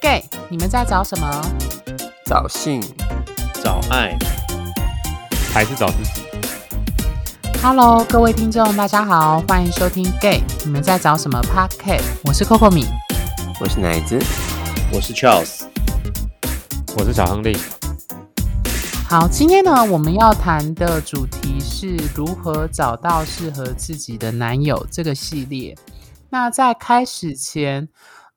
gay，你们在找什么？找性，找爱，还是找自己？Hello，各位听众，大家好，欢迎收听 gay，你们在找什么 Podcast？我是 Coco 米，我是奶子，我是 Charles，我是小亨利。好，今天呢，我们要谈的主题是如何找到适合自己的男友这个系列。那在开始前，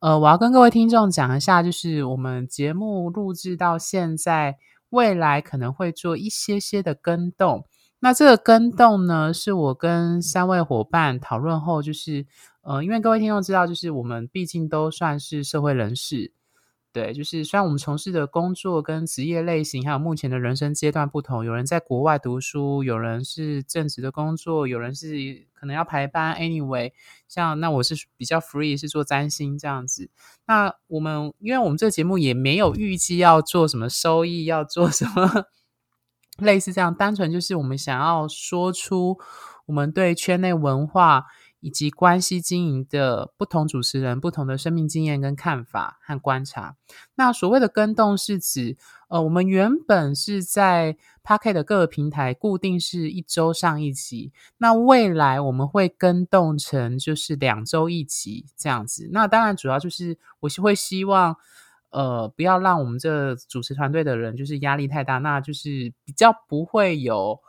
呃，我要跟各位听众讲一下，就是我们节目录制到现在，未来可能会做一些些的更动。那这个更动呢，是我跟三位伙伴讨论后，就是呃，因为各位听众知道，就是我们毕竟都算是社会人士。对，就是虽然我们从事的工作跟职业类型，还有目前的人生阶段不同，有人在国外读书，有人是正职的工作，有人是可能要排班。Anyway，像那我是比较 free，是做占星这样子。那我们，因为我们这个节目也没有预计要做什么收益，要做什么 类似这样，单纯就是我们想要说出我们对圈内文化。以及关系经营的不同主持人、不同的生命经验跟看法和观察。那所谓的跟动是指，呃，我们原本是在 p a r k e t 的各个平台固定是一周上一集，那未来我们会跟动成就是两周一集这样子。那当然主要就是我是会希望，呃，不要让我们这主持团队的人就是压力太大，那就是比较不会有。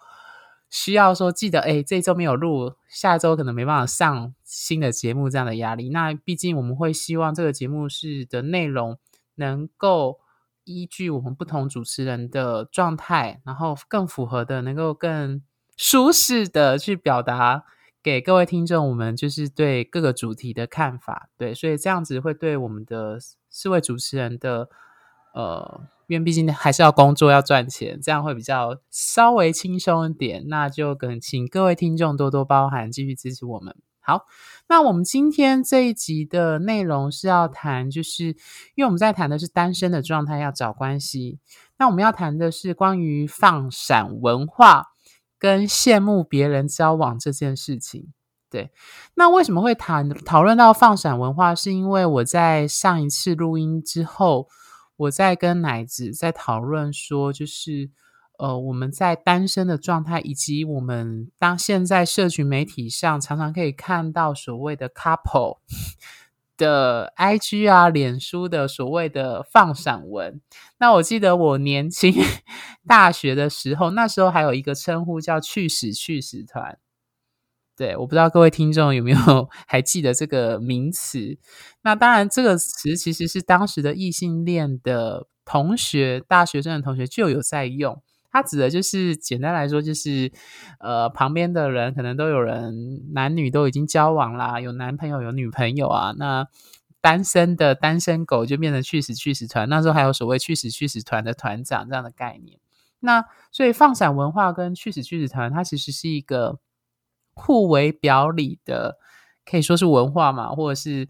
需要说记得，哎，这周没有录，下周可能没办法上新的节目，这样的压力。那毕竟我们会希望这个节目是的内容能够依据我们不同主持人的状态，然后更符合的，能够更舒适的去表达给各位听众，我们就是对各个主题的看法。对，所以这样子会对我们的四位主持人的。呃，因为毕竟还是要工作，要赚钱，这样会比较稍微轻松一点。那就跟请各位听众多多包涵，继续支持我们。好，那我们今天这一集的内容是要谈，就是因为我们在谈的是单身的状态要找关系，那我们要谈的是关于放闪文化跟羡慕别人交往这件事情。对，那为什么会谈讨论到放闪文化？是因为我在上一次录音之后。我在跟奶子在讨论说，就是呃，我们在单身的状态，以及我们当现在社群媒体上常常可以看到所谓的 couple 的 IG 啊、脸书的所谓的放散文。那我记得我年轻 大学的时候，那时候还有一个称呼叫“去死去死团”。对，我不知道各位听众有没有 还记得这个名词？那当然，这个词其实是当时的异性恋的同学、大学生的同学就有在用。它指的就是简单来说，就是呃，旁边的人可能都有人，男女都已经交往啦，有男朋友、有女朋友啊。那单身的单身狗就变成去死去死团。那时候还有所谓去死去死团的团长这样的概念。那所以放闪文化跟去死去死团，它其实是一个。互为表里的，可以说是文化嘛，或者是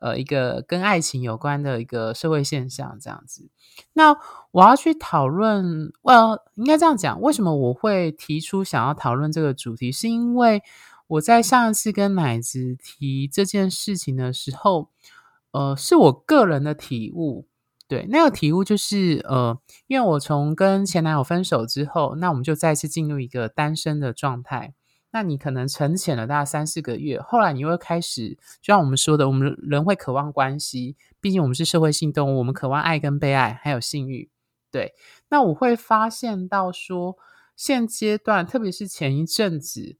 呃一个跟爱情有关的一个社会现象这样子。那我要去讨论，呃，应该这样讲，为什么我会提出想要讨论这个主题？是因为我在上一次跟奶子提这件事情的时候，呃，是我个人的体悟。对，那个体悟就是，呃，因为我从跟前男友分手之后，那我们就再次进入一个单身的状态。那你可能沉潜了大概三四个月，后来你会开始，就像我们说的，我们人会渴望关系，毕竟我们是社会性动物，我们渴望爱跟被爱，还有性欲。对，那我会发现到说，现阶段，特别是前一阵子，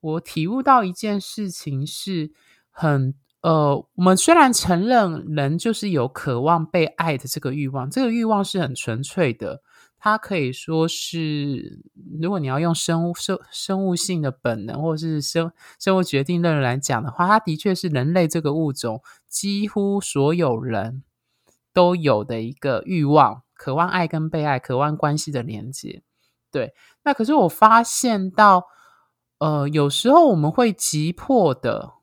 我体悟到一件事情是很，呃，我们虽然承认人就是有渴望被爱的这个欲望，这个欲望是很纯粹的。它可以说是，如果你要用生物生生物性的本能，或者是生生物决定论来讲的话，它的确是人类这个物种几乎所有人都有的一个欲望，渴望爱跟被爱，渴望关系的连接。对，那可是我发现到，呃，有时候我们会急迫的，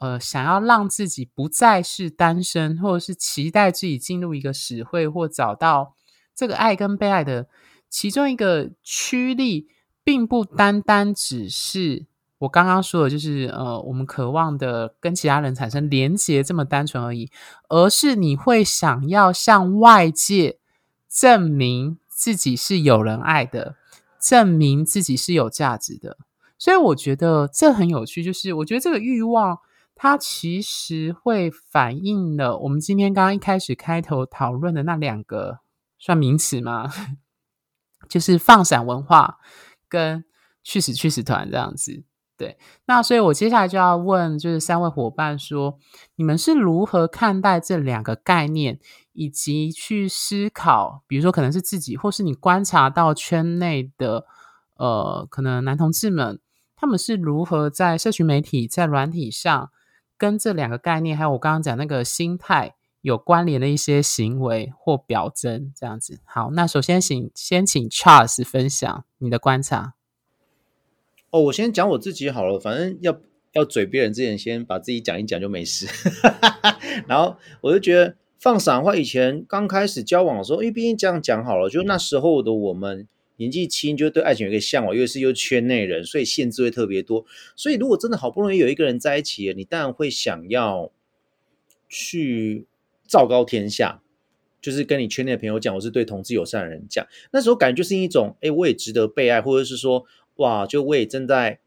呃，想要让自己不再是单身，或者是期待自己进入一个实会或找到。这个爱跟被爱的其中一个驱力，并不单单只是我刚刚说的就是呃，我们渴望的跟其他人产生连结这么单纯而已，而是你会想要向外界证明自己是有人爱的，证明自己是有价值的。所以我觉得这很有趣，就是我觉得这个欲望它其实会反映了我们今天刚刚一开始开头讨论的那两个算名词吗？就是放闪文化跟去死去死团这样子。对，那所以我接下来就要问，就是三位伙伴说，你们是如何看待这两个概念，以及去思考，比如说可能是自己，或是你观察到圈内的，呃，可能男同志们，他们是如何在社群媒体、在软体上，跟这两个概念，还有我刚刚讲那个心态有关联的一些行为或表征，这样子。好，那首先请先请 Charles 分享你的观察。哦，我先讲我自己好了，反正要要嘴别人之前，先把自己讲一讲就没事。然后我就觉得放闪话，以前刚开始交往的时候，因为毕竟这样讲好了，就那时候的我们年纪轻，就对爱情有一个向往，又是又圈内人，所以限制会特别多。所以如果真的好不容易有一个人在一起了，你当然会想要去昭告天下，就是跟你圈内的朋友讲，我是对同志友善的人讲。那时候感觉就是一种，哎，我也值得被爱，或者是说。哇，就我也正在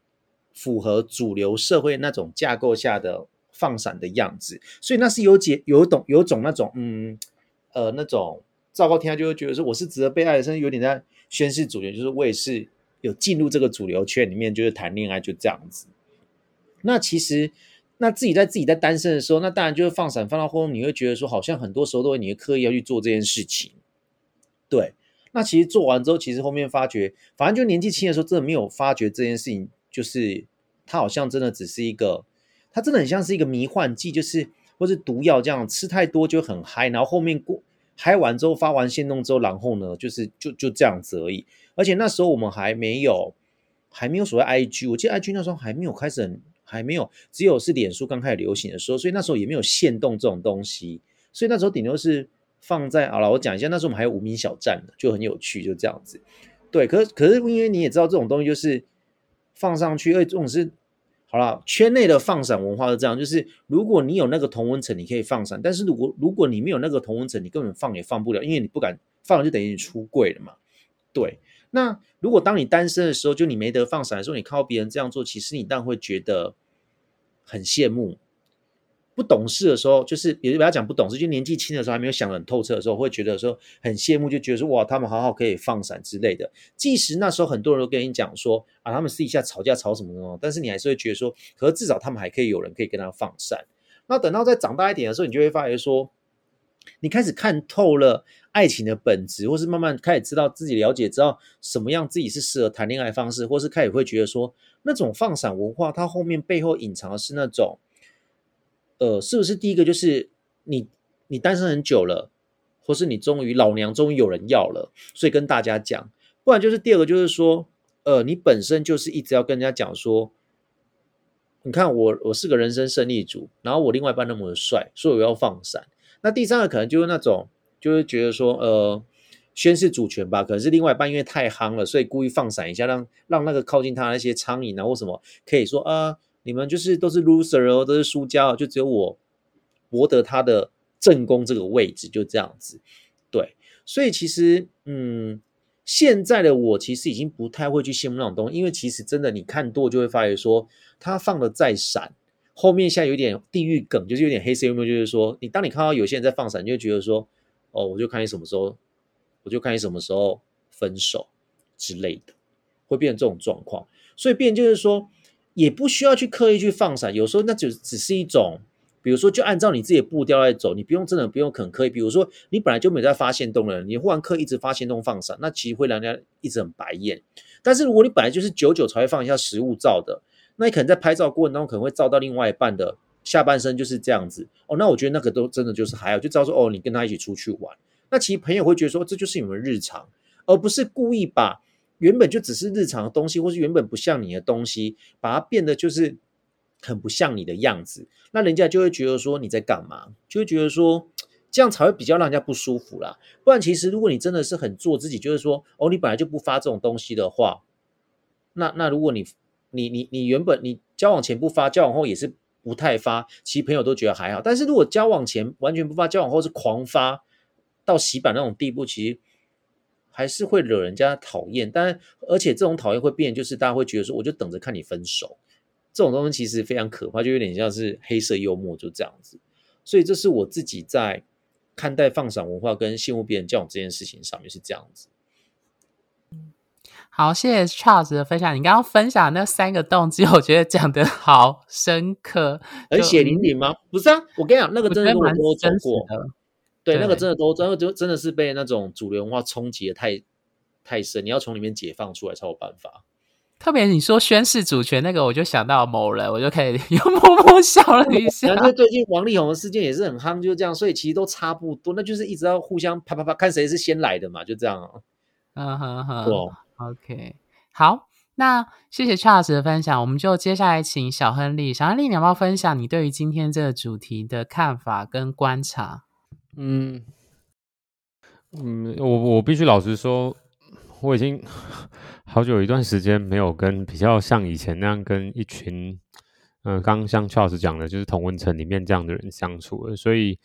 符合主流社会那种架构下的放闪的样子，所以那是有解有懂有种那种嗯呃那种昭告天下就会觉得说我是值得被爱的，甚至有点在宣示主流，就是我也是有进入这个主流圈里面，就是谈恋爱就这样子。那其实那自己在自己在单身的时候，那当然就是放闪放到后，你会觉得说好像很多时候都会你会刻意要去做这件事情，对。那其实做完之后，其实后面发觉，反正就年纪轻的时候，真的没有发觉这件事情，就是它好像真的只是一个，它真的很像是一个迷幻剂，就是或是毒药这样，吃太多就很嗨，然后后面过嗨完之后发完现动之后，然后呢，就是就就这样子而已。而且那时候我们还没有还没有所谓 IG，我记得 IG 那时候还没有开始，很还没有，只有是脸书刚开始流行的时候，所以那时候也没有限动这种东西，所以那时候顶多是。放在好了，我讲一下，那时候我们还有无名小站的，就很有趣，就这样子。对，可是可是因为你也知道，这种东西就是放上去，而且这种是好了，圈内的放闪文化是这样，就是如果你有那个同温层，你可以放闪；但是如果如果你没有那个同温层，你根本放也放不了，因为你不敢放，就等于你出柜了嘛。对，那如果当你单身的时候，就你没得放闪的时候，你看到别人这样做，其实你当然会觉得很羡慕。不懂事的时候，就是也不要讲不懂事，就年纪轻的时候还没有想得很透彻的时候，会觉得说很羡慕，就觉得说哇，他们好好可以放闪之类的。即使那时候很多人都跟你讲说啊，他们私底下吵架吵什么的，但是你还是会觉得说，可是至少他们还可以有人可以跟他放闪。那等到再长大一点的时候，你就会发觉说，你开始看透了爱情的本质，或是慢慢开始知道自己了解，知道什么样自己是适合谈恋爱方式，或是开始会觉得说，那种放闪文化，它后面背后隐藏的是那种。呃，是不是第一个就是你你单身很久了，或是你终于老娘终于有人要了，所以跟大家讲；不然就是第二个就是说，呃，你本身就是一直要跟人家讲说，你看我我是个人生胜利组，然后我另外一半那么的帅，所以我要放散。那第三个可能就是那种，就是觉得说，呃，宣示主权吧，可能是另外一半因为太夯了，所以故意放闪一下，让让那个靠近他那些苍蝇啊或什么可以说啊。你们就是都是 loser 哦，都是输家，就只有我博得他的正宫这个位置，就这样子。对，所以其实，嗯，现在的我其实已经不太会去羡慕那种东西，因为其实真的你看多就会发觉说，他放的再闪，后面现在有点地狱梗，就是有点黑色幽默，就是说，你当你看到有些人在放闪，你就觉得说，哦，我就看你什么时候，我就看你什么时候分手之类的，会变成这种状况。所以变就是说。也不需要去刻意去放闪，有时候那就只是一种，比如说就按照你自己的步调来走，你不用真的不用很刻意。比如说你本来就没在发现动了，你忽然刻意一直发现动放闪，那其实会让人家一直很白眼。但是如果你本来就是久久才会放一下实物照的，那你可能在拍照过程当中可能会照到另外一半的下半身就是这样子哦。那我觉得那个都真的就是还好，就知道说哦，你跟他一起出去玩，那其实朋友会觉得说这就是你们日常，而不是故意把。原本就只是日常的东西，或是原本不像你的东西，把它变得就是很不像你的样子，那人家就会觉得说你在干嘛？就会觉得说这样才会比较让人家不舒服啦。不然其实如果你真的是很做自己，就是说哦，你本来就不发这种东西的话，那那如果你你你你原本你交往前不发，交往后也是不太发，其实朋友都觉得还好。但是如果交往前完全不发，交往后是狂发到洗版那种地步，其实还是会惹人家讨厌。但而且这种讨厌会变，就是大家会觉得说，我就等着看你分手。这种东西其实非常可怕，就有点像是黑色幽默，就这样子。所以这是我自己在看待放闪文化跟羡慕别人交往这件事情上面是这样子。好，谢谢 Charles 的分享。你刚刚分享那三个动机，我觉得讲的好深刻，而血淋淋吗？不是啊，我跟你讲，那个真的蛮都走过。的。对，那个真的都真的就真的是被那种主流文化冲击的太太深，你要从里面解放出来才有办法。特别你说宣誓主权那个，我就想到某人，我就可以 又默默笑了一下然。后最近王力宏的事件也是很夯，就这样，所以其实都差不多，那就是一直要互相啪啪啪，看谁是先来的嘛，就这样啊。嗯哼哼。对哦 OK，好，那谢谢 Charles 的分享，我们就接下来请小亨利。小亨利，你要不要分享你对于今天这个主题的看法跟观察？嗯嗯，我我必须老实说，我已经 好久一段时间没有跟比较像以前那样跟一群，嗯、刚像 Charles 讲的，就是同温层里面这样的人相处了，所以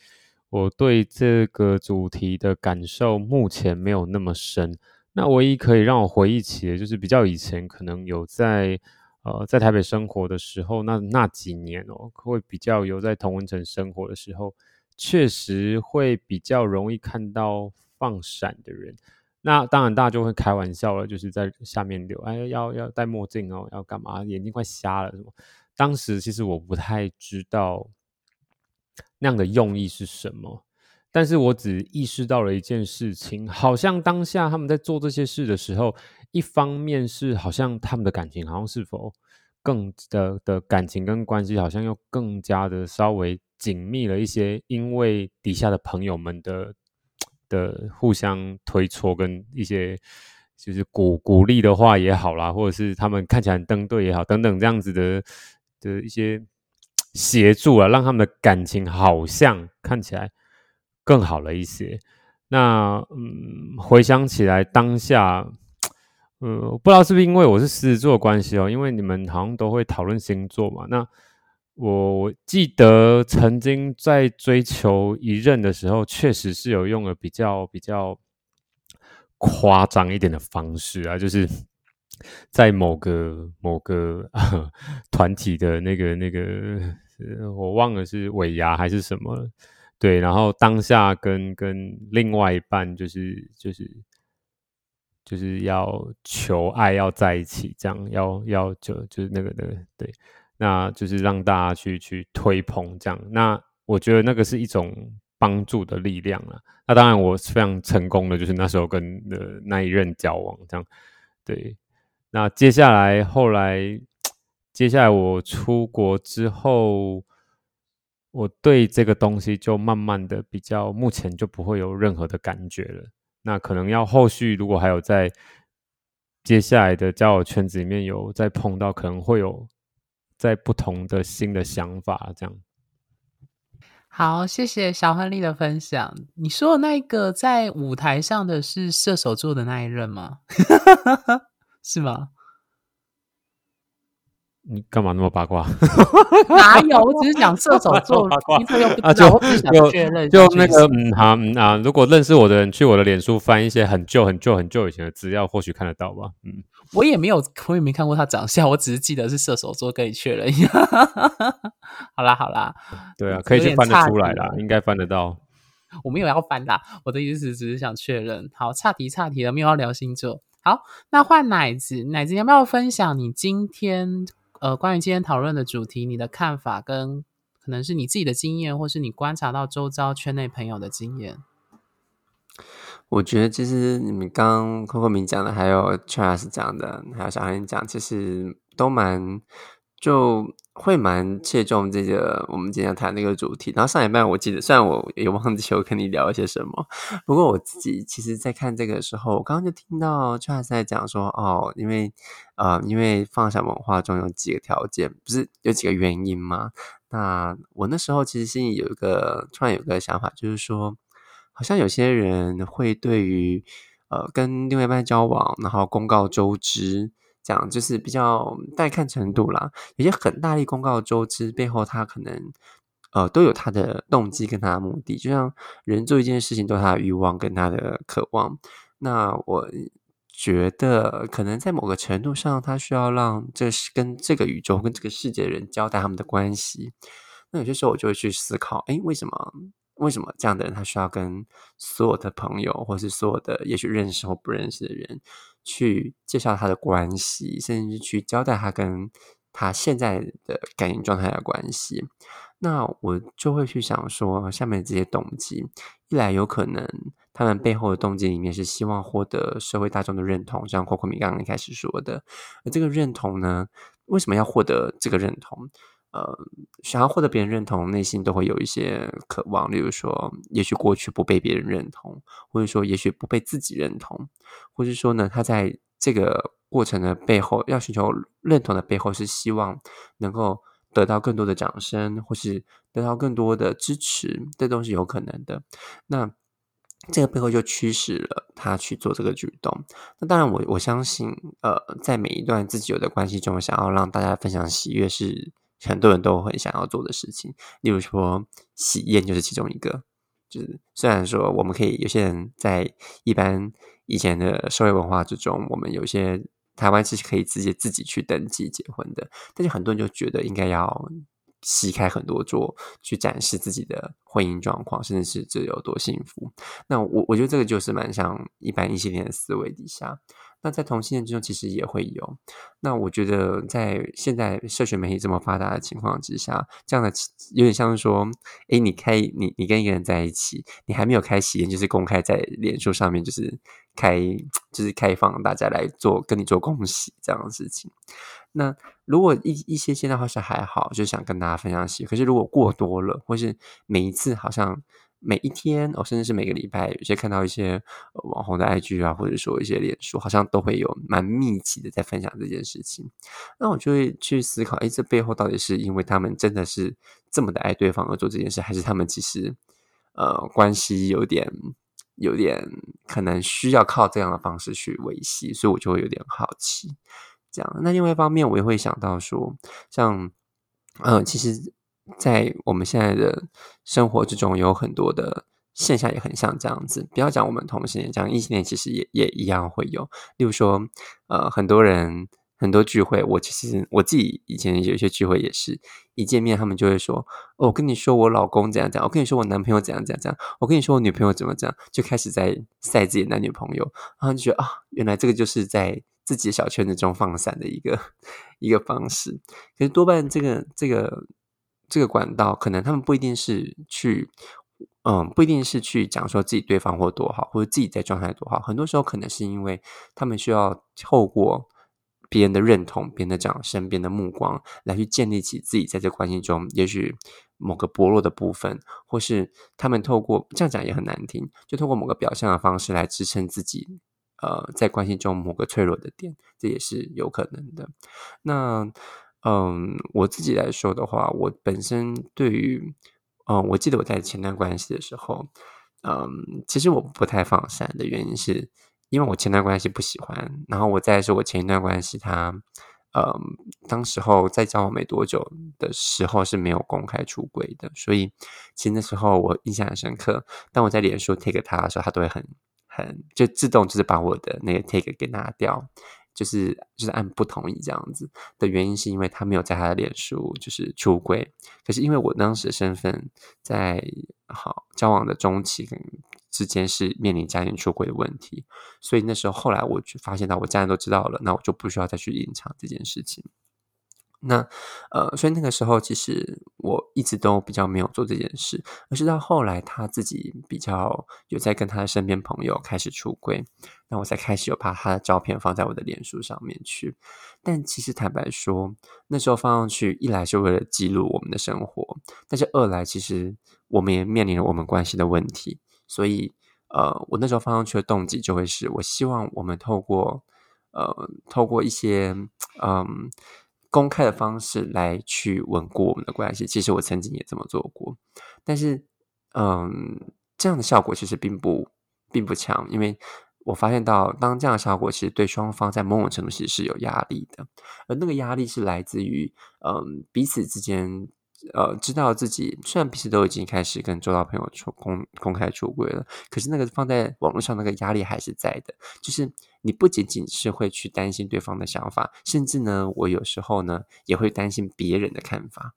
我对这个主题的感受目前没有那么深。那唯一可以让我回忆起的，就是比较以前可能有在呃在台北生活的时候，那那几年哦，会比较有在同温层生活的时候，确实会比较容易看到放闪的人。那当然，大家就会开玩笑了，就是在下面留，哎，要要戴墨镜哦，要干嘛？眼睛快瞎了什么？当时其实我不太知道那样的用意是什么，但是我只意识到了一件事情，好像当下他们在做这些事的时候，一方面是好像他们的感情好像是否更的的感情跟关系好像又更加的稍微紧密了一些，因为底下的朋友们的的互相推搓跟一些就是鼓鼓励的话也好啦，或者是他们看起来很登对也好，等等这样子的的一些协助啊，让他们的感情好像看起来更好了一些。那嗯，回想起来当下，嗯，不知道是不是因为我是狮子座的关系哦，因为你们好像都会讨论星座嘛。那我记得曾经在追求一任的时候，确实是有用了比较比较夸张一点的方式啊，就是在某个某个 团体的那个那个，我忘了是尾牙还是什么。对，然后当下跟跟另外一半就是就是就是要求爱要在一起，这样要要就就是那个那个对，那就是让大家去去推捧这样。那我觉得那个是一种帮助的力量了。那当然我非常成功的，就是那时候跟的那一任交往这样。对，那接下来后来接下来我出国之后。我对这个东西就慢慢的比较，目前就不会有任何的感觉了。那可能要后续如果还有在接下来的交友圈子里面有再碰到，可能会有在不同的新的想法这样。好，谢谢小亨利的分享。你说的那一个在舞台上的是射手座的那一任吗？是吗？你干嘛那么八卦？哪有？我只是讲射手座，你这又不啊，知道，就我只想就确认。就那个嗯好嗯啊，如果认识我的人去我的脸书翻一些很旧很旧很旧以前的资料，或许看得到吧。嗯，我也没有，我也没看过他长相，我只是记得是射手座，跟你确认一下。好 啦好啦，对啊，可以去翻得出来啦，了应该翻得到。我没有要翻啦，我的意思只是想确认。好，岔题岔题了，没有要聊星座。好，那换奶子，奶子你要不要分享你今天呃关于今天讨论的主题，你的看法跟可能是你自己的经验，或是你观察到周遭圈内朋友的经验？我觉得其实你们刚刚 Coco 明讲的，还有 Charles 讲的，还有小韩讲，其实都蛮就会蛮切中这个我们今天谈那个主题。然后上一半我记得，虽然我也忘记我跟你聊一些什么，不过我自己其实在看这个时候，我刚刚就听到 Charles 在讲说，哦，因为呃，因为放下文化中有几个条件，不是有几个原因吗？那我那时候其实心里有一个突然有个想法，就是说。好像有些人会对于呃跟另外一半交往，然后公告周知这样就是比较带看程度啦。有些很大力公告周知背后，他可能呃都有他的动机跟他的目的。就像人做一件事情，都有他的欲望跟他的渴望。那我觉得，可能在某个程度上，他需要让这是跟这个宇宙、跟这个世界的人交代他们的关系。那有些时候，我就会去思考：哎，为什么？为什么这样的人他需要跟所有的朋友，或是所有的也许认识或不认识的人，去介绍他的关系，甚至去交代他跟他现在的感情状态的关系？那我就会去想说，下面这些动机，一来有可能。他们背后的动机里面是希望获得社会大众的认同，像霍克米刚刚一开始说的。而这个认同呢，为什么要获得这个认同？呃，想要获得别人认同，内心都会有一些渴望，例如说，也许过去不被别人认同，或者说，也许不被自己认同，或者说呢，他在这个过程的背后，要寻求认同的背后，是希望能够得到更多的掌声，或是得到更多的支持，这都是有可能的。那这个背后就驱使了他去做这个举动。那当然，我我相信，呃，在每一段自己有的关系中，想要让大家分享喜悦，是很多人都很想要做的事情。例如说，喜宴就是其中一个。就是虽然说，我们可以有些人在一般以前的社会文化之中，我们有些台湾是可以直接自己去登记结婚的，但是很多人就觉得应该要。席开很多桌去展示自己的婚姻状况，甚至是这有多幸福。那我我觉得这个就是蛮像一般异性恋的思维底下。那在同性恋之中，其实也会有。那我觉得，在现在社群媒体这么发达的情况之下，这样的有点像是说，哎，你开你你跟一个人在一起，你还没有开喜宴，就是公开在脸书上面，就是开就是开放大家来做跟你做恭喜这样的事情。那如果一一些现在话是还好，就想跟大家分享喜。可是如果过多了，或是每一次好像每一天，哦，甚至是每个礼拜，有些看到一些网红的 IG 啊，或者说一些脸书，好像都会有蛮密集的在分享这件事情。那我就会去思考，哎，这背后到底是因为他们真的是这么的爱对方而做这件事，还是他们其实呃关系有点有点可能需要靠这样的方式去维系？所以我就会有点好奇。这样，那另外一方面，我也会想到说，像，嗯，其实，在我们现在的生活之中，有很多的现象也很像这样子。不要讲我们同性恋，讲异性恋，其实也也一样会有。例如说，呃，很多人很多聚会，我其实我自己以前有些聚会，也是一见面，他们就会说：“哦，我跟你说，我老公怎样怎样，我跟你说，我男朋友怎样怎样怎样，我跟你说，我女朋友怎么怎样，就开始在晒自己男女朋友，然后就觉得啊，原来这个就是在。自己小圈子中放散的一个 一个方式，可是多半这个这个这个管道，可能他们不一定是去，嗯，不一定是去讲说自己对方或多好，或者自己在状态多好。很多时候，可能是因为他们需要透过别人的认同、别人的掌声、别人的目光，来去建立起自己在这关系中，也许某个薄弱的部分，或是他们透过这样讲也很难听，就透过某个表象的方式来支撑自己。呃，在关系中某个脆弱的点，这也是有可能的。那，嗯，我自己来说的话，我本身对于，嗯，我记得我在前段关系的时候，嗯，其实我不太放闪的原因是，因为我前段关系不喜欢，然后我再说我前一段关系，他，嗯，当时候在交往没多久的时候是没有公开出轨的，所以其实那时候我印象很深刻。当我在脸书 take 他的时候，他都会很。很就自动就是把我的那个 take 给拿掉，就是就是按不同意这样子的原因，是因为他没有在他的脸书就是出轨，可是因为我当时的身份在好交往的中期之间是面临家庭出轨的问题，所以那时候后来我就发现到我家人都知道了，那我就不需要再去隐藏这件事情。那呃，所以那个时候其实我一直都比较没有做这件事，而是到后来他自己比较有在跟他的身边朋友开始出轨，那我才开始有把他的照片放在我的脸书上面去。但其实坦白说，那时候放上去，一来是为了记录我们的生活，但是二来其实我们也面临了我们关系的问题，所以呃，我那时候放上去的动机就会是我希望我们透过呃，透过一些嗯。公开的方式来去稳固我们的关系，其实我曾经也这么做过，但是，嗯，这样的效果其实并不并不强，因为我发现到，当这样的效果，其实对双方在某种程度其实是有压力的，而那个压力是来自于，嗯，彼此之间，呃，知道自己虽然彼此都已经开始跟周到朋友出公公开出轨了，可是那个放在网络上那个压力还是在的，就是你不仅仅是会去担心对方的想法，甚至呢，我有时候呢也会担心别人的看法，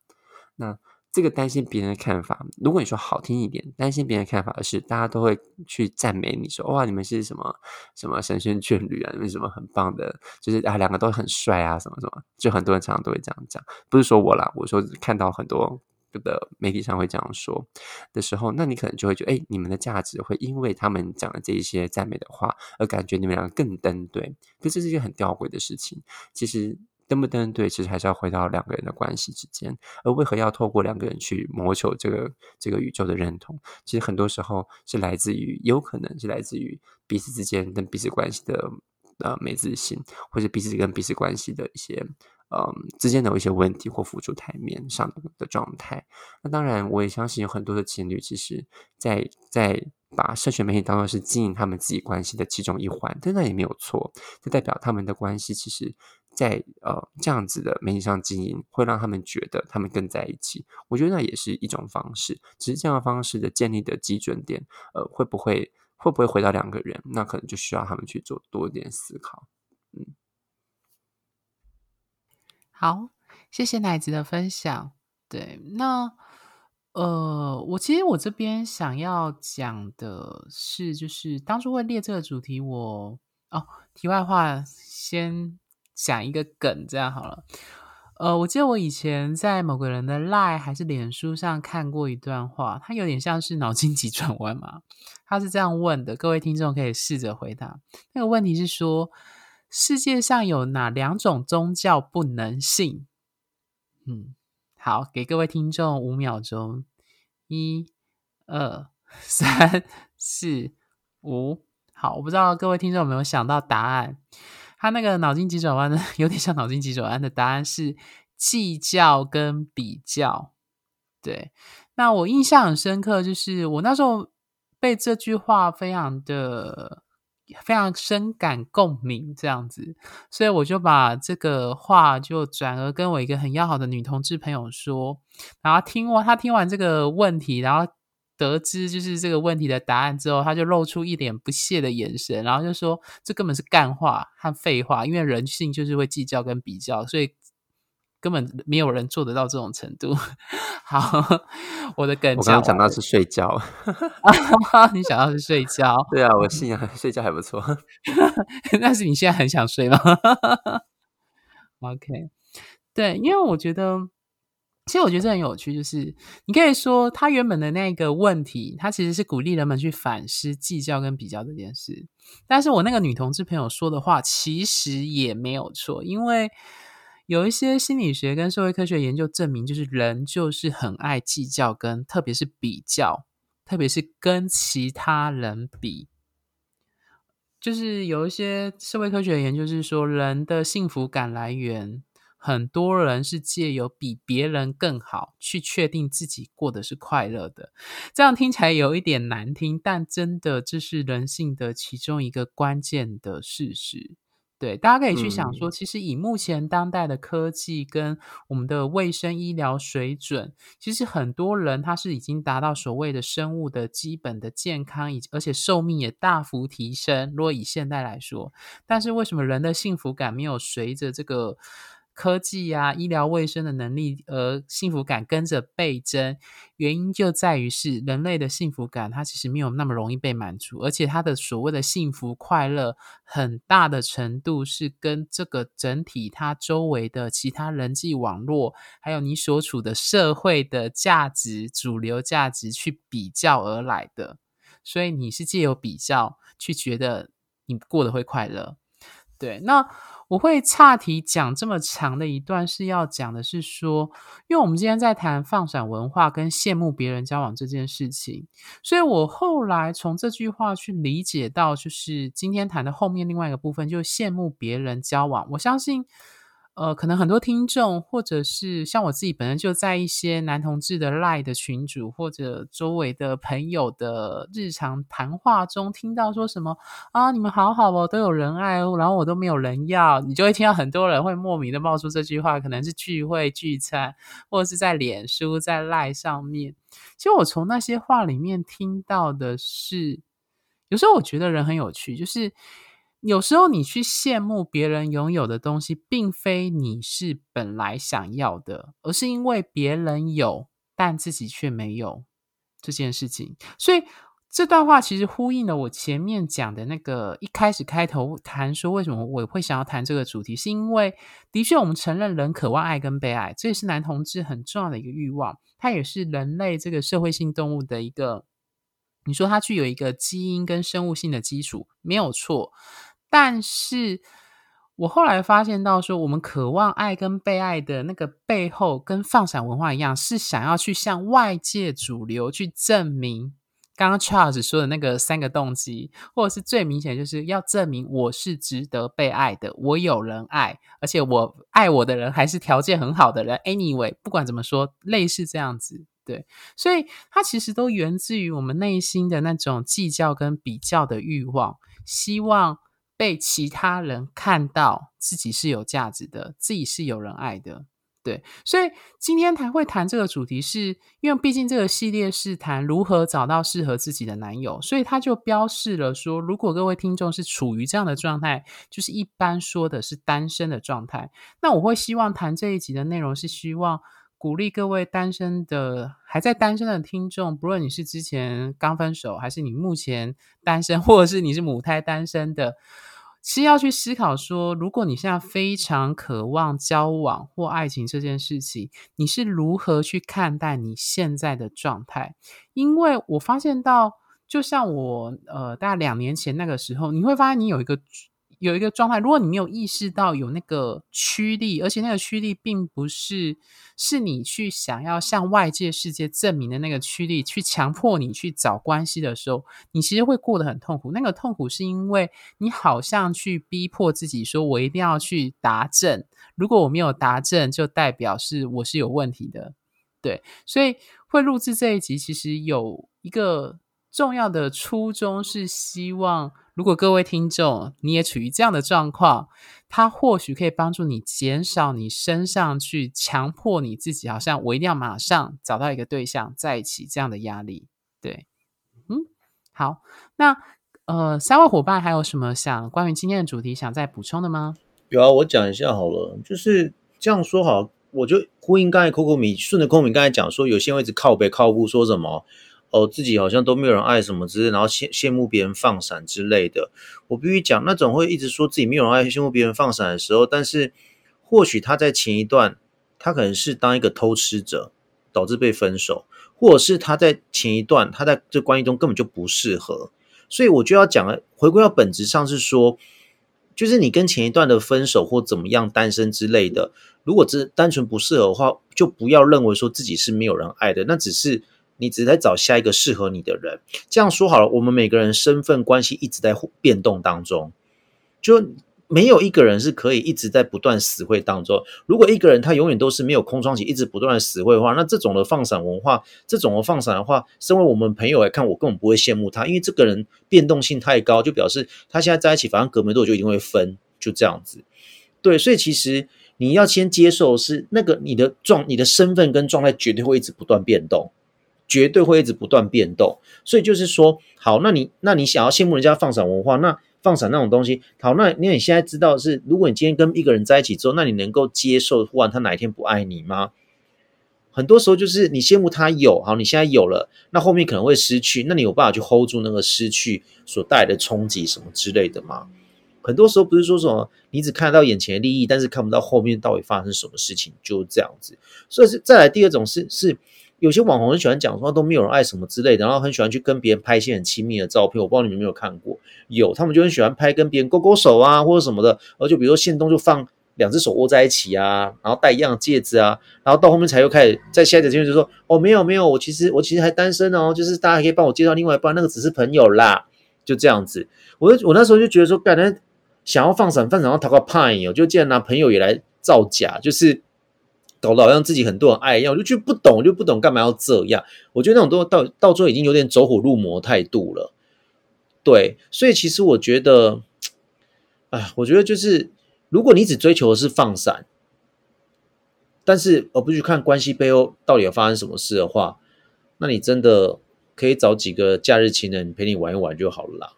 那。这个担心别人的看法，如果你说好听一点，担心别人的看法的是，大家都会去赞美你说，哇，你们是什么什么神仙眷侣啊？你们什么很棒的，就是啊，两个都很帅啊，什么什么，就很多人常常都会这样讲。不是说我啦，我说看到很多的媒体上会这样说的时候，那你可能就会觉得，哎，你们的价值会因为他们讲的这一些赞美的话，而感觉你们两个更登对。可这是一个很吊诡的事情，其实。登不登对，其实还是要回到两个人的关系之间。而为何要透过两个人去谋求这个这个宇宙的认同？其实很多时候是来自于，有可能是来自于彼此之间跟彼此关系的呃没自信，或者彼此跟彼此关系的一些嗯之间的一些问题或浮出台面上的状态。那当然，我也相信有很多的情侣，其实在在把社群媒体当做是经营他们自己关系的其中一环，但那也没有错，这代表他们的关系其实。在呃这样子的媒体上经营，会让他们觉得他们更在一起。我觉得那也是一种方式，只是这样的方式的建立的基准点，呃，会不会会不会回到两个人？那可能就需要他们去做多一点思考。嗯，好，谢谢奶子的分享。对，那呃，我其实我这边想要讲的是，就是当初会列这个主题，我哦，题外话先。讲一个梗，这样好了。呃，我记得我以前在某个人的 Line 还是脸书上看过一段话，它有点像是脑筋急转弯嘛。他是这样问的，各位听众可以试着回答。那个问题是说，世界上有哪两种宗教不能信？嗯，好，给各位听众五秒钟，一、二、三、四、五。好，我不知道各位听众有没有想到答案。他那个脑筋急转弯呢，有点像脑筋急转弯的答案是计较跟比较。对，那我印象很深刻，就是我那时候被这句话非常的非常深感共鸣，这样子，所以我就把这个话就转而跟我一个很要好的女同志朋友说，然后听完他听完这个问题，然后。得知就是这个问题的答案之后，他就露出一脸不屑的眼神，然后就说：“这根本是干话和废话，因为人性就是会计较跟比较，所以根本没有人做得到这种程度。”好，我的梗，我刚刚 讲到是睡觉，你想到是睡觉？对啊，我信仰睡觉还不错，但是你现在很想睡吗？OK，对，因为我觉得。其实我觉得这很有趣，就是你可以说他原本的那个问题，他其实是鼓励人们去反思计较跟比较这件事。但是我那个女同志朋友说的话，其实也没有错，因为有一些心理学跟社会科学研究证明，就是人就是很爱计较，跟特别是比较，特别是跟其他人比。就是有一些社会科学研究是说，人的幸福感来源。很多人是借由比别人更好去确定自己过得是快乐的，这样听起来有一点难听，但真的这是人性的其中一个关键的事实。对，大家可以去想说，其实以目前当代的科技跟我们的卫生医疗水准，其实很多人他是已经达到所谓的生物的基本的健康，以而且寿命也大幅提升。如果以现代来说，但是为什么人的幸福感没有随着这个？科技呀，医疗卫生的能力，而幸福感跟着倍增，原因就在于是人类的幸福感，它其实没有那么容易被满足，而且它的所谓的幸福快乐，很大的程度是跟这个整体它周围的其他人际网络，还有你所处的社会的价值、主流价值去比较而来的，所以你是借由比较去觉得你过得会快乐，对，那。我会岔题讲这么长的一段，是要讲的是说，因为我们今天在谈放闪文化跟羡慕别人交往这件事情，所以我后来从这句话去理解到，就是今天谈的后面另外一个部分，就是羡慕别人交往。我相信，呃，可能很多听众，或者是像我自己本身就在一些男同志的赖的群组，或者周围的朋友的日常谈话中，听到说什么啊，你们好好哦，都有人爱哦，然后我都没有人要，你就会听到很多人会莫名的冒出这句话，可能是聚会聚餐，或者是在脸书在赖上面。其实我从那些话里面听到的是，有时候我觉得人很有趣，就是。有时候你去羡慕别人拥有的东西，并非你是本来想要的，而是因为别人有，但自己却没有这件事情。所以这段话其实呼应了我前面讲的那个一开始开头谈说，为什么我会想要谈这个主题，是因为的确我们承认人渴望爱跟被爱，这也是男同志很重要的一个欲望，它也是人类这个社会性动物的一个，你说它具有一个基因跟生物性的基础，没有错。但是我后来发现到说，我们渴望爱跟被爱的那个背后，跟放闪文化一样，是想要去向外界主流去证明刚刚 Charles 说的那个三个动机，或者是最明显就是要证明我是值得被爱的，我有人爱，而且我爱我的人还是条件很好的人。Anyway，不管怎么说，类似这样子，对，所以它其实都源自于我们内心的那种计较跟比较的欲望，希望。被其他人看到自己是有价值的，自己是有人爱的，对。所以今天才会谈这个主题，是因为毕竟这个系列是谈如何找到适合自己的男友，所以他就标示了说，如果各位听众是处于这样的状态，就是一般说的是单身的状态，那我会希望谈这一集的内容是希望鼓励各位单身的还在单身的听众，不论你是之前刚分手，还是你目前单身，或者是你是母胎单身的。是要去思考说，如果你现在非常渴望交往或爱情这件事情，你是如何去看待你现在的状态？因为我发现到，就像我呃，大概两年前那个时候，你会发现你有一个。有一个状态，如果你没有意识到有那个驱力，而且那个驱力并不是是你去想要向外界世界证明的那个驱力，去强迫你去找关系的时候，你其实会过得很痛苦。那个痛苦是因为你好像去逼迫自己，说我一定要去达正，如果我没有达正，就代表是我是有问题的。对，所以会录制这一集，其实有一个重要的初衷是希望。如果各位听众你也处于这样的状况，它或许可以帮助你减少你身上去强迫你自己，好像我一定要马上找到一个对象在一起这样的压力。对，嗯，好，那呃，三位伙伴还有什么想关于今天的主题想再补充的吗？有啊，我讲一下好了，就是这样说好，我就呼应刚才 Coco 米顺着 Coco 米刚才讲说，有些位置靠背靠步说什么。哦，自己好像都没有人爱什么之类，然后羡羡慕别人放闪之类的。我必须讲，那种会一直说自己没有人爱、羡慕别人放闪的时候，但是或许他在前一段，他可能是当一个偷吃者，导致被分手，或者是他在前一段，他在这关系中根本就不适合。所以我就要讲，回归到本质上是说，就是你跟前一段的分手或怎么样单身之类的，如果只单纯不适合的话，就不要认为说自己是没有人爱的，那只是。你只是在找下一个适合你的人。这样说好了，我们每个人身份关系一直在变动当中，就没有一个人是可以一直在不断死会当中。如果一个人他永远都是没有空窗期，一直不断的死会的话，那这种的放散文化，这种的放散的话，身为我们朋友来看，我根本不会羡慕他，因为这个人变动性太高，就表示他现在在一起，反正隔没多久就一定会分，就这样子。对，所以其实你要先接受是那个你的状，你的身份跟状态绝对会一直不断变动。绝对会一直不断变动，所以就是说，好，那你那你想要羡慕人家放闪文化，那放闪那种东西，好，那那你现在知道是，如果你今天跟一个人在一起之后，那你能够接受忽然他哪一天不爱你吗？很多时候就是你羡慕他有，好，你现在有了，那后面可能会失去，那你有办法去 hold 住那个失去所带来的冲击什么之类的吗？很多时候不是说什么你只看得到眼前的利益，但是看不到后面到底发生什么事情，就这样子。所以是再来第二种是是。有些网红很喜欢讲说都没有人爱什么之类的，然后很喜欢去跟别人拍一些很亲密的照片。我不知道你们有没有看过，有他们就很喜欢拍跟别人勾勾手啊，或者什么的。然后就比如说现东就放两只手握在一起啊，然后戴一样的戒指啊，然后到后面才又开始在下一个阶段就说哦没有没有，我其实我其实还单身哦，就是大家可以帮我介绍另外一半，那个只是朋友啦，就这样子。我我那时候就觉得说，感觉想要放闪放闪然后讨个派哦，就竟然拿朋友也来造假，就是搞得好像自己很多人爱一样，我就觉得不懂，就不懂干嘛要这样。我觉得那种都到到最后已经有点走火入魔态度了。对，所以其实我觉得，哎，我觉得就是如果你只追求的是放闪，但是而不去看关系背后到底有发生什么事的话，那你真的可以找几个假日情人陪你玩一玩就好了啦。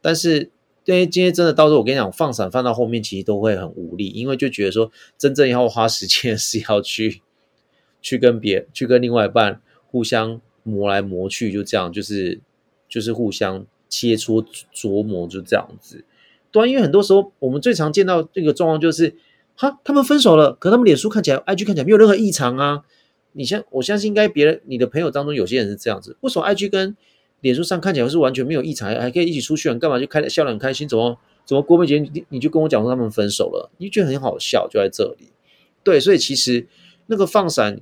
但是，因为今天真的到时候我跟你讲，放散放到后面其实都会很无力，因为就觉得说真正要花时间是要去去跟别去跟另外一半互相磨来磨去，就这样，就是就是互相切磋琢磨，就这样子。对，因为很多时候我们最常见到这个状况就是。哈，他们分手了，可他们脸书看起来，IG 看起来没有任何异常啊。你相我相信，应该别人你的朋友当中有些人是这样子，为什么 IG 跟脸书上看起来是完全没有异常，还可以一起出去玩，干嘛就开笑得很开心？怎么怎么郭美杰你你就跟我讲说他们分手了，你觉得很好笑，就在这里。对，所以其实那个放闪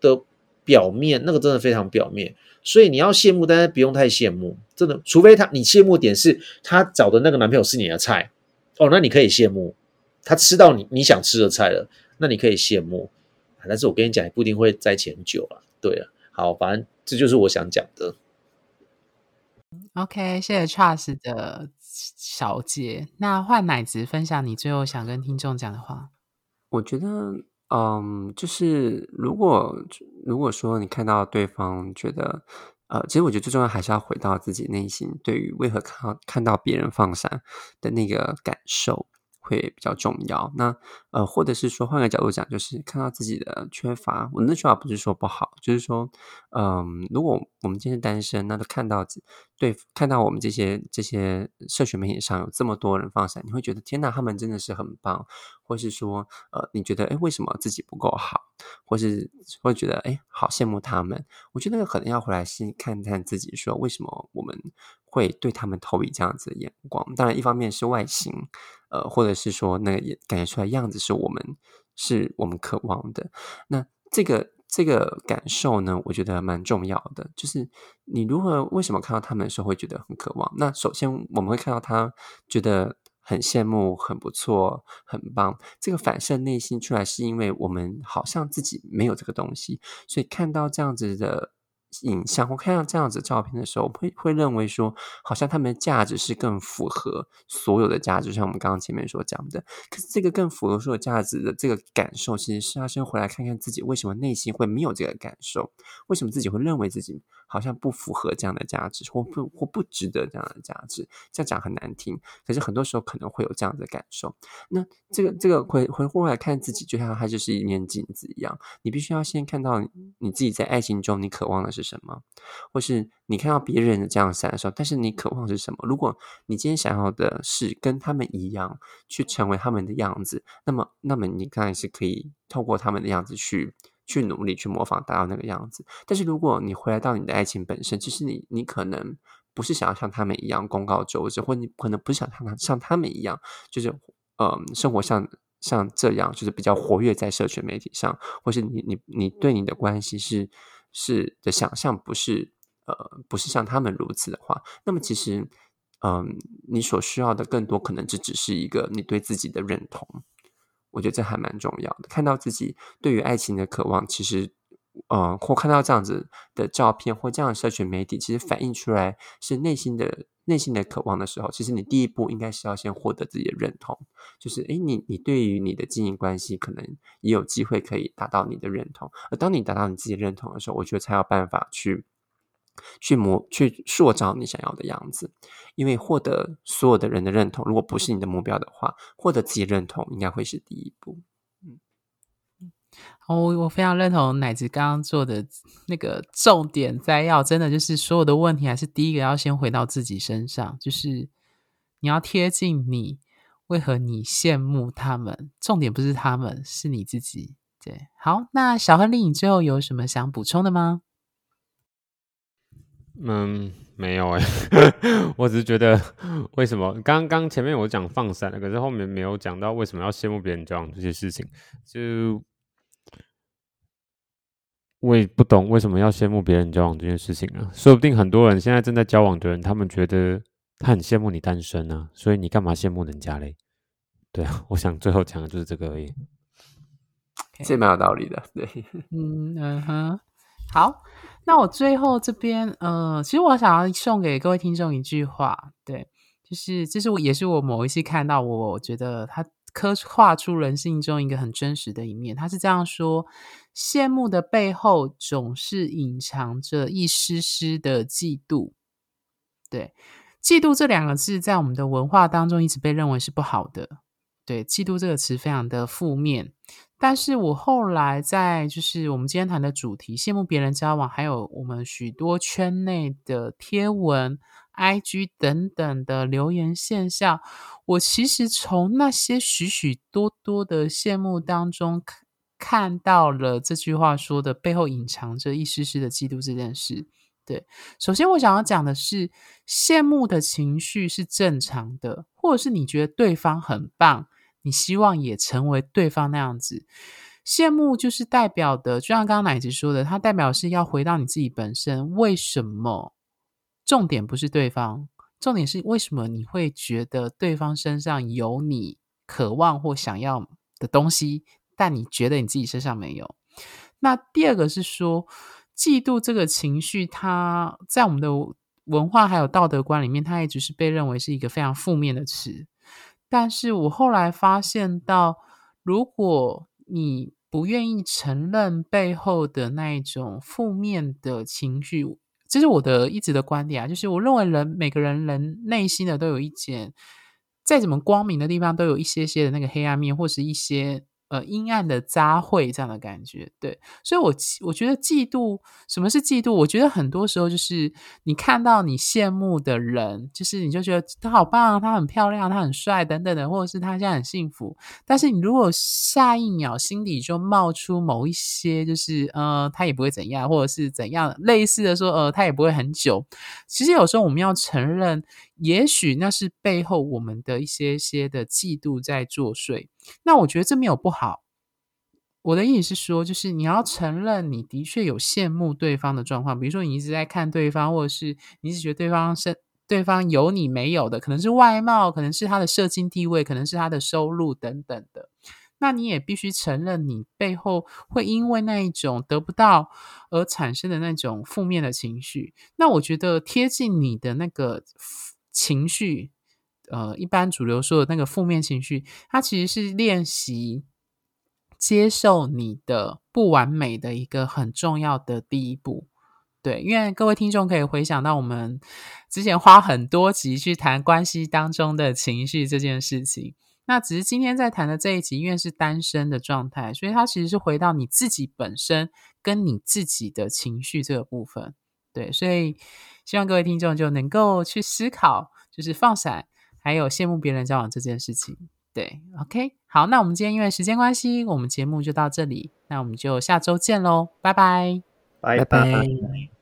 的表面，那个真的非常表面，所以你要羡慕，但是不用太羡慕，真的，除非他你羡慕点是他找的那个男朋友是你的菜哦，那你可以羡慕。他吃到你你想吃的菜了，那你可以羡慕，但是我跟你讲，也不一定会在一起很久啊。对啊，好，反正这就是我想讲的。OK，谢谢 Charles 的小姐。那换奶子分享你最后想跟听众讲的话。我觉得，嗯，就是如果如果说你看到对方觉得，呃，其实我觉得最重要还是要回到自己内心，对于为何看到看到别人放闪的那个感受。会比较重要。那呃，或者是说换个角度讲，就是看到自己的缺乏。我那句话不是说不好，就是说，嗯，如果我们今天单身，那就看到对看到我们这些这些社群媒体上有这么多人放闪，你会觉得天哪，他们真的是很棒。或是说，呃，你觉得哎，为什么自己不够好？或是会觉得哎，好羡慕他们。我觉得那个可能要回来先看看自己，说为什么我们会对他们投以这样子的眼光。当然，一方面是外形。呃，或者是说，那个也感觉出来样子是我们是我们渴望的。那这个这个感受呢，我觉得蛮重要的。就是你如何为什么看到他们的时候会觉得很渴望？那首先我们会看到他觉得很羡慕、很不错、很棒。这个反射内心出来，是因为我们好像自己没有这个东西，所以看到这样子的。影像我看到这样子照片的时候，会会认为说，好像他们的价值是更符合所有的价值，像我们刚刚前面所讲的。可是这个更符合所有价值的这个感受，其实是他先回来看看自己为什么内心会没有这个感受，为什么自己会认为自己好像不符合这样的价值，或不或不值得这样的价值。这样讲很难听，可是很多时候可能会有这样的感受。那这个这个回回过来看自己，就像它就是一面镜子一样，你必须要先看到你自己在爱情中你渴望的是。什么，或是你看到别人的这样闪的时候，但是你渴望是什么？如果你今天想要的是跟他们一样，去成为他们的样子，那么，那么你当然是可以透过他们的样子去去努力去模仿，达到那个样子。但是如果你回来到你的爱情本身，其实你你可能不是想要像他们一样公告周知，或你可能不是想像他像他们一样，就是嗯，生活像像这样，就是比较活跃在社群媒体上，或是你你你对你的关系是。是的想象不是呃不是像他们如此的话，那么其实嗯你所需要的更多可能就只是一个你对自己的认同，我觉得这还蛮重要的。看到自己对于爱情的渴望，其实呃或看到这样子的照片或这样的社群媒体，其实反映出来是内心的。内心的渴望的时候，其实你第一步应该是要先获得自己的认同，就是诶，你你对于你的经营关系可能也有机会可以达到你的认同，而当你达到你自己认同的时候，我觉得才有办法去去模去塑造你想要的样子，因为获得所有的人的认同，如果不是你的目标的话，获得自己认同应该会是第一步。嗯我我非常认同奶子刚刚做的那个重点摘要，真的就是所有的问题还是第一个要先回到自己身上，就是你要贴近你，为何你羡慕他们？重点不是他们，是你自己。对，好，那小亨利，你最后有什么想补充的吗？嗯，没有哎，我只是觉得为什么刚刚前面我讲放散了，可是后面没有讲到为什么要羡慕别人交往这些事情，就。我也不懂为什么要羡慕别人交往这件事情啊？说不定很多人现在正在交往的人，他们觉得他很羡慕你单身啊，所以你干嘛羡慕人家嘞？对啊，我想最后讲的就是这个而已。这蛮有道理的，对，嗯嗯哼，好，那我最后这边，呃，其实我想要送给各位听众一句话，对，就是这是我也是我某一次看到，我觉得他刻画出人性中一个很真实的一面。他是这样说：羡慕的背后总是隐藏着一丝丝的嫉妒。对，嫉妒这两个字在我们的文化当中一直被认为是不好的。对，嫉妒这个词非常的负面。但是我后来在就是我们今天谈的主题，羡慕别人交往，还有我们许多圈内的贴文、IG 等等的留言现象，我其实从那些许许多多的羡慕当中看到了这句话说的背后隐藏着一丝丝的嫉妒这件事。对，首先我想要讲的是，羡慕的情绪是正常的，或者是你觉得对方很棒。你希望也成为对方那样子，羡慕就是代表的，就像刚刚奶子说的，它代表是要回到你自己本身。为什么？重点不是对方，重点是为什么你会觉得对方身上有你渴望或想要的东西，但你觉得你自己身上没有？那第二个是说，嫉妒这个情绪，它在我们的文化还有道德观里面，它一直是被认为是一个非常负面的词。但是我后来发现到，如果你不愿意承认背后的那一种负面的情绪，这是我的一直的观点啊，就是我认为人每个人人内心的都有一点，再怎么光明的地方，都有一些些的那个黑暗面，或是一些。呃，阴暗的杂烩这样的感觉，对，所以，我我觉得嫉妒，什么是嫉妒？我觉得很多时候就是你看到你羡慕的人，就是你就觉得他好棒，他很漂亮，他很帅等等的，或者是他现在很幸福。但是你如果下一秒心底就冒出某一些，就是呃，他也不会怎样，或者是怎样类似的说，呃，他也不会很久。其实有时候我们要承认。也许那是背后我们的一些些的嫉妒在作祟，那我觉得这没有不好。我的意思是说，就是你要承认你的确有羡慕对方的状况，比如说你一直在看对方，或者是你是觉得对方是对方有你没有的，可能是外貌，可能是他的社经地位，可能是他的收入等等的。那你也必须承认，你背后会因为那一种得不到而产生的那种负面的情绪。那我觉得贴近你的那个。情绪，呃，一般主流说的那个负面情绪，它其实是练习接受你的不完美的一个很重要的第一步。对，因为各位听众可以回想到我们之前花很多集去谈关系当中的情绪这件事情，那只是今天在谈的这一集，因为是单身的状态，所以它其实是回到你自己本身跟你自己的情绪这个部分。对，所以希望各位听众就能够去思考，就是放闪，还有羡慕别人交往这件事情。对，OK，好，那我们今天因为时间关系，我们节目就到这里，那我们就下周见喽，拜拜，拜拜。